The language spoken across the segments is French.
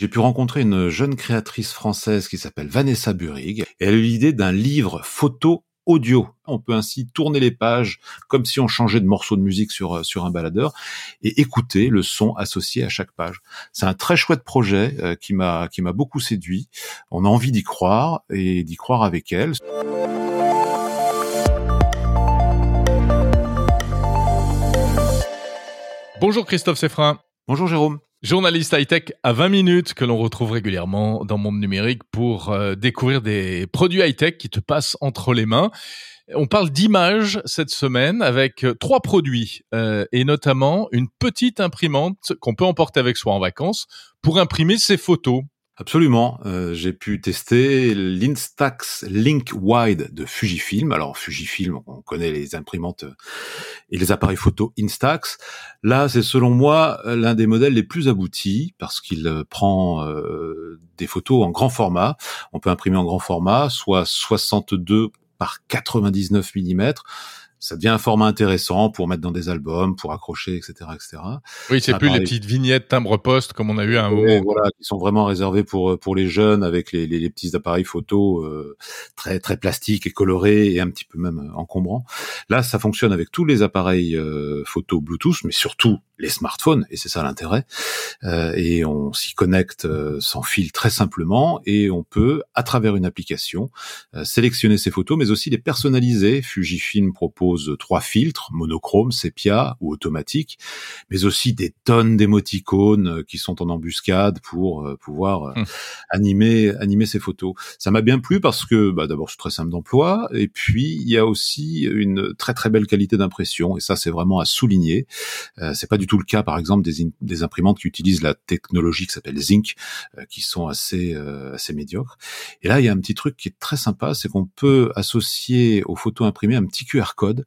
J'ai pu rencontrer une jeune créatrice française qui s'appelle Vanessa Burig. Et elle a eu l'idée d'un livre photo audio. On peut ainsi tourner les pages comme si on changeait de morceau de musique sur euh, sur un baladeur et écouter le son associé à chaque page. C'est un très chouette projet euh, qui m'a qui m'a beaucoup séduit. On a envie d'y croire et d'y croire avec elle. Bonjour Christophe Seffrin. Bonjour Jérôme. Journaliste high-tech à 20 minutes que l'on retrouve régulièrement dans Monde Numérique pour euh, découvrir des produits high-tech qui te passent entre les mains. On parle d'images cette semaine avec euh, trois produits euh, et notamment une petite imprimante qu'on peut emporter avec soi en vacances pour imprimer ses photos. Absolument. Euh, j'ai pu tester l'Instax Link Wide de Fujifilm. Alors Fujifilm, on connaît les imprimantes et les appareils photo Instax. Là, c'est selon moi l'un des modèles les plus aboutis parce qu'il euh, prend euh, des photos en grand format. On peut imprimer en grand format, soit 62 par 99 mm ça devient un format intéressant pour mettre dans des albums, pour accrocher, etc., etc. Oui, c'est plus les petites vignettes timbre-poste comme on a eu à un moment. Voilà, qui sont vraiment réservées pour pour les jeunes avec les, les, les petits appareils photo euh, très très plastiques et colorés et un petit peu même encombrants. Là, ça fonctionne avec tous les appareils euh, photo Bluetooth, mais surtout les smartphones, et c'est ça l'intérêt. Euh, et on s'y connecte euh, sans fil très simplement, et on peut, à travers une application, euh, sélectionner ses photos, mais aussi les personnaliser. Fujifilm propose trois filtres, monochrome, sépia ou automatique, mais aussi des tonnes d'émoticônes qui sont en embuscade pour pouvoir hum. animer animer ses photos. Ça m'a bien plu parce que, bah, d'abord, c'est très simple d'emploi, et puis il y a aussi une très très belle qualité d'impression, et ça c'est vraiment à souligner. c'est pas du tout le cas, par exemple, des, des imprimantes qui utilisent la technologie qui s'appelle Zinc, euh, qui sont assez euh, assez médiocres. Et là, il y a un petit truc qui est très sympa, c'est qu'on peut associer aux photos imprimées un petit QR code,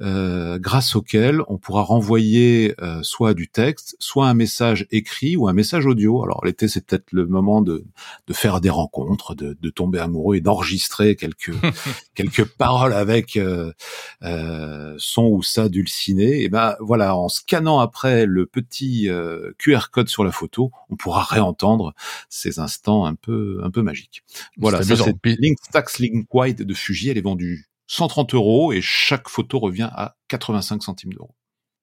euh, grâce auquel on pourra renvoyer soit du texte, soit un message écrit ou un message audio. Alors l'été, c'est peut-être le moment de, de faire des rencontres, de, de tomber amoureux et d'enregistrer quelques quelques paroles avec son ou ça dulciné. Et ben voilà, en scannant après le petit euh, QR code sur la photo, on pourra réentendre ces instants un peu un peu magiques. Voilà, ça c'est Link Stax Link de Fuji. Elle est vendue 130 euros et chaque photo revient à 85 centimes d'euros.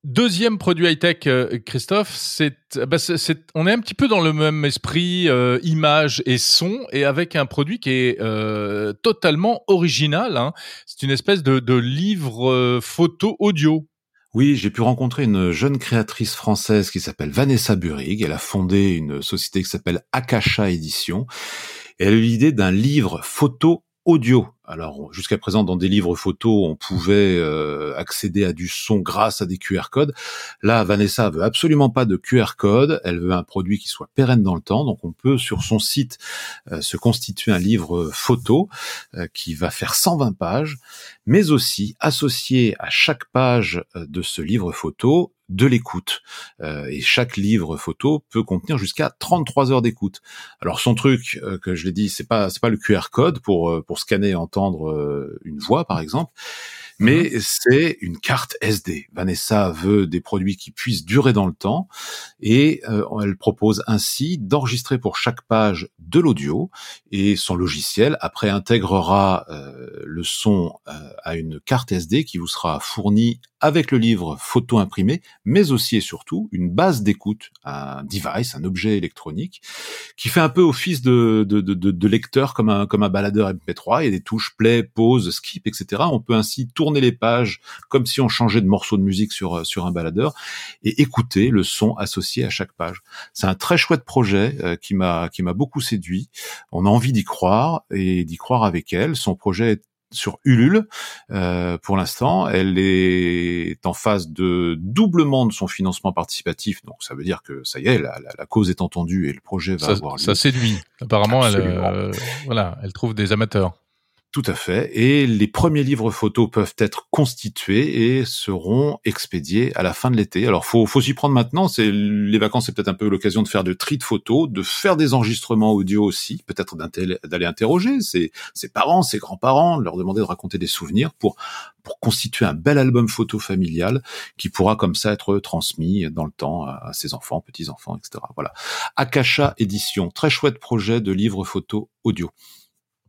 Deuxième produit high-tech, euh, Christophe, bah, c'est, on est un petit peu dans le même esprit, euh, image et son, et avec un produit qui est totalement original. Hein. C'est une espèce de, de livre photo audio. Oui, j'ai pu rencontrer une jeune créatrice française qui s'appelle Vanessa Burig. Elle a fondé une société qui s'appelle Akasha Édition. elle a eu l'idée d'un livre photo audio. Alors jusqu'à présent, dans des livres photos, on pouvait euh, accéder à du son grâce à des QR codes. Là, Vanessa veut absolument pas de QR code. Elle veut un produit qui soit pérenne dans le temps. Donc, on peut sur son site euh, se constituer un livre photo euh, qui va faire 120 pages, mais aussi associer à chaque page de ce livre photo de l'écoute. Euh, et chaque livre photo peut contenir jusqu'à 33 heures d'écoute. Alors son truc, euh, que je l'ai dit, c'est pas c'est pas le QR code pour euh, pour scanner et entendre une voix par exemple, mais mhm. c'est une carte SD. Vanessa veut des produits qui puissent durer dans le temps et elle propose ainsi d'enregistrer pour chaque page de l'audio et son logiciel après intégrera le son à une carte SD qui vous sera fournie avec le livre photo imprimé, mais aussi et surtout une base d'écoute, un device, un objet électronique, qui fait un peu office de, de, de, de lecteur comme un, comme un baladeur MP3. Il y a des touches play, pause, skip, etc. On peut ainsi tourner les pages comme si on changeait de morceau de musique sur, sur un baladeur et écouter le son associé à chaque page. C'est un très chouette projet euh, qui m'a qui m'a beaucoup séduit. On a envie d'y croire et d'y croire avec elle. Son projet est sur Ulule euh, pour l'instant. Elle est en phase de doublement de son financement participatif, donc ça veut dire que ça y est, la, la, cause est entendue et le projet va avoir lieu. Ça séduit. Apparemment, elle, euh, voilà, elle trouve des amateurs. Tout à fait. Et les premiers livres photos peuvent être constitués et seront expédiés à la fin de l'été. Alors, faut, faut s'y prendre maintenant. C'est les vacances, c'est peut-être un peu l'occasion de faire de tri de photos, de faire des enregistrements audio aussi, peut-être d'aller interroger ses, parents, ses grands-parents, leur demander de raconter des souvenirs pour pour constituer un bel album photo familial qui pourra comme ça être transmis dans le temps à ses enfants, petits-enfants, etc. Voilà. Akasha Édition, très chouette projet de livre photo audio.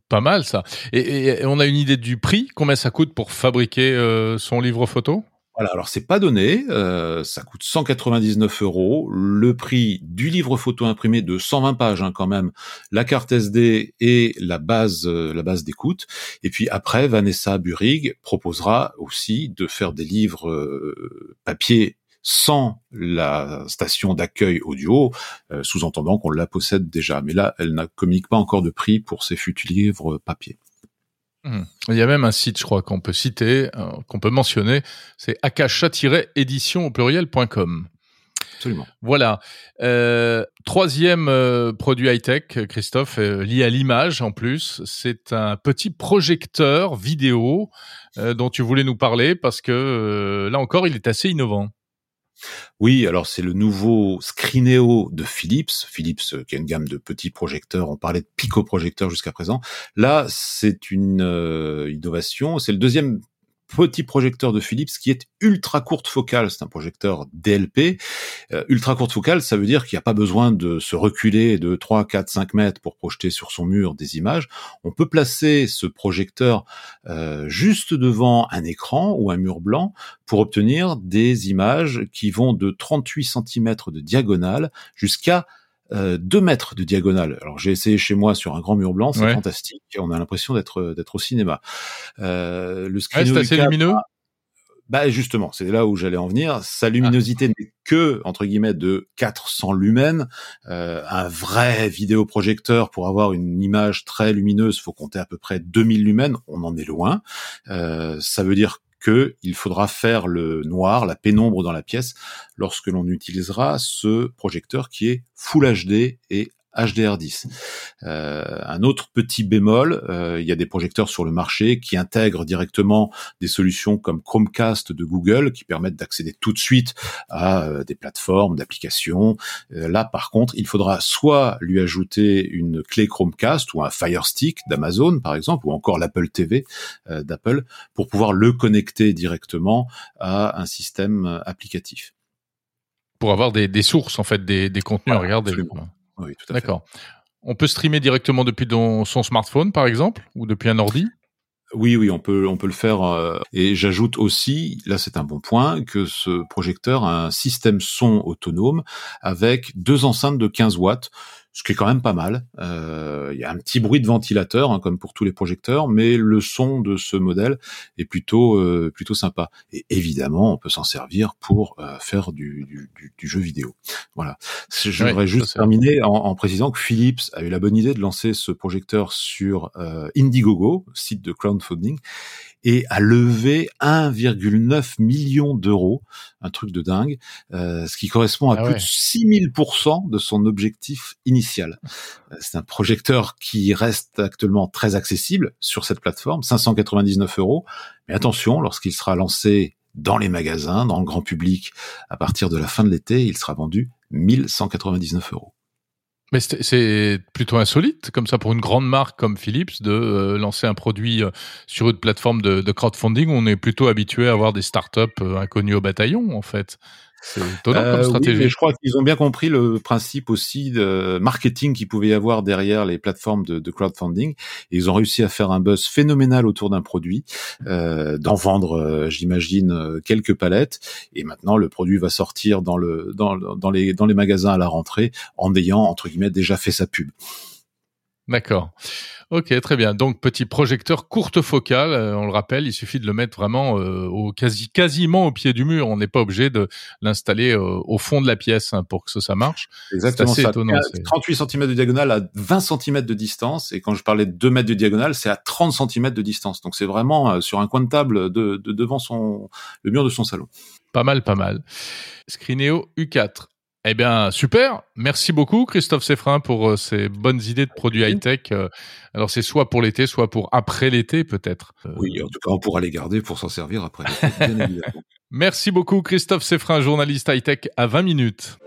Pas mal ça. Et, on a une idée du prix Combien ça coûte pour fabriquer euh, son livre photo? Voilà, alors c'est pas donné, euh, ça coûte 199 euros. Le prix du livre photo imprimé de 120 pages hein, quand même, la carte SD et la base, euh, la base d'écoute. Et puis après, Vanessa Burig proposera aussi de faire des livres papier sans la station d'accueil audio, euh, sous-entendant qu'on la possède déjà. Mais là, elle n'a communique pas encore de prix pour ses futurs livres papier. Mmh. Il y a même un site, je crois, qu'on peut citer, euh, qu'on peut mentionner, c'est akasha-édition au pluriel.com. Absolument. Voilà. Euh, troisième produit high-tech, Christophe, lié à l'image en plus, c'est un petit projecteur vidéo dont tu voulais nous parler parce que là encore, il est assez innovant. Oui, alors c'est le nouveau Screeneo de Philips. Philips euh, qui a une gamme de petits projecteurs. On parlait de Pico projecteurs jusqu'à présent. Là, c'est une euh, innovation. C'est le deuxième petit projecteur de Philips qui est ultra courte focale. C'est un projecteur DLP. Euh, ultra courte focale, ça veut dire qu'il n'y a pas besoin de se reculer de 3, 4, 5 mètres pour projeter sur son mur des images. On peut placer ce projecteur euh, juste devant un écran ou un mur blanc pour obtenir des images qui vont de 38 cm de diagonale jusqu'à euh, deux mètres de diagonale. Alors j'ai essayé chez moi sur un grand mur blanc, c'est fantastique. On a l'impression d'être d'être au cinéma. Euh, le screen c'est assez lumineux. Bah justement, c'est là où j'allais en venir. Sa luminosité ah. n'est que entre guillemets de 400 lumens. Euh, un vrai vidéoprojecteur pour avoir une image très lumineuse, faut compter à peu près 2000 lumens. On en est loin. Euh, ça veut dire que il faudra faire le noir, la pénombre dans la pièce lorsque l'on utilisera ce projecteur qui est Full HD et HDR10. Euh, un autre petit bémol, euh, il y a des projecteurs sur le marché qui intègrent directement des solutions comme Chromecast de Google qui permettent d'accéder tout de suite à euh, des plateformes d'applications. là, par contre, il faudra soit lui ajouter une clé Chromecast ou un Fire Stick d'Amazon, par exemple, ou encore l'Apple TV d'Apple pour pouvoir le connecter directement à un système applicatif. Pour avoir des, sources, en fait, des, contenus à regarder. Oui, tout à D'accord. On peut streamer directement depuis son smartphone, par exemple, ou depuis un ordi? Oui, oui, on peut, on peut le faire. Euh, et j'ajoute aussi, là c'est un bon point, que ce projecteur a un système son autonome avec deux enceintes de 15 watts ce qui est quand même pas mal. Euh, il y a un petit bruit de ventilateur, hein, comme pour tous les projecteurs, mais le son de ce modèle est plutôt euh, plutôt sympa. Et évidemment, on peut s'en servir pour euh, faire du, du, du, jeu vidéo. Voilà. Je voudrais juste terminer en, en, précisant que Philips a eu la bonne idée de lancer ce projecteur sur Indiegogo, site de crowdfunding, et a levé 1,9 million d'euros, un truc de dingue, euh, ce qui correspond à ah plus de 6000% de son objectif initial. Euh, c'est un projecteur qui reste actuellement très accessible sur cette plateforme, 599 euros, mais attention, lorsqu'il sera lancé dans les magasins, dans le grand public, à partir de la fin de l'été, il sera vendu 1199 euros. Mais c'est plutôt insolite, comme ça, pour une grande marque comme Philips, de euh, lancer un produit euh, sur une plateforme de, crowdfunding. On est plutôt habitué à avoir des startups euh, inconnues au bataillon, en fait. C'est étonnant comme stratégie. je crois qu'ils ont bien compris le principe aussi de marketing qu'il pouvait y avoir derrière les plateformes de, de, crowdfunding. Et ils ont réussi à faire un buzz phénoménal autour d'un produit, euh, d'en vendre, j'imagine, quelques palettes. Et maintenant, le produit va sortir dans le dans, dans les dans les magasins à la rentrée en ayant entre guillemets déjà fait sa pub. D'accord. Ok, très bien. Donc petit projecteur courte focale, euh, on le rappelle, il suffit de le mettre vraiment euh, au quasi quasiment au pied du mur. On n'est pas obligé de l'installer euh, au fond de la pièce hein, pour que ça, marche. Exactement. C'est étonnant. 38 cm de diagonale à 20 cm de distance, et quand je parlais de 2 mètres de diagonale, c'est à 30 cm de distance. Donc c'est vraiment sur un coin de table de, devant son le mur de son salon. Pas mal, pas mal. Screeneo U4 Eh bien, super. Merci beaucoup, Christophe Seffrin, pour euh, ces bonnes idées de produits high-tech. Euh, alors, c'est soit pour l'été, soit pour après l'été, peut-être. Oui, en tout cas, on pourra les garder pour s'en servir après l'été, bien évidemment. Merci beaucoup, Christophe Seffrin, journaliste high-tech à 20 minutes.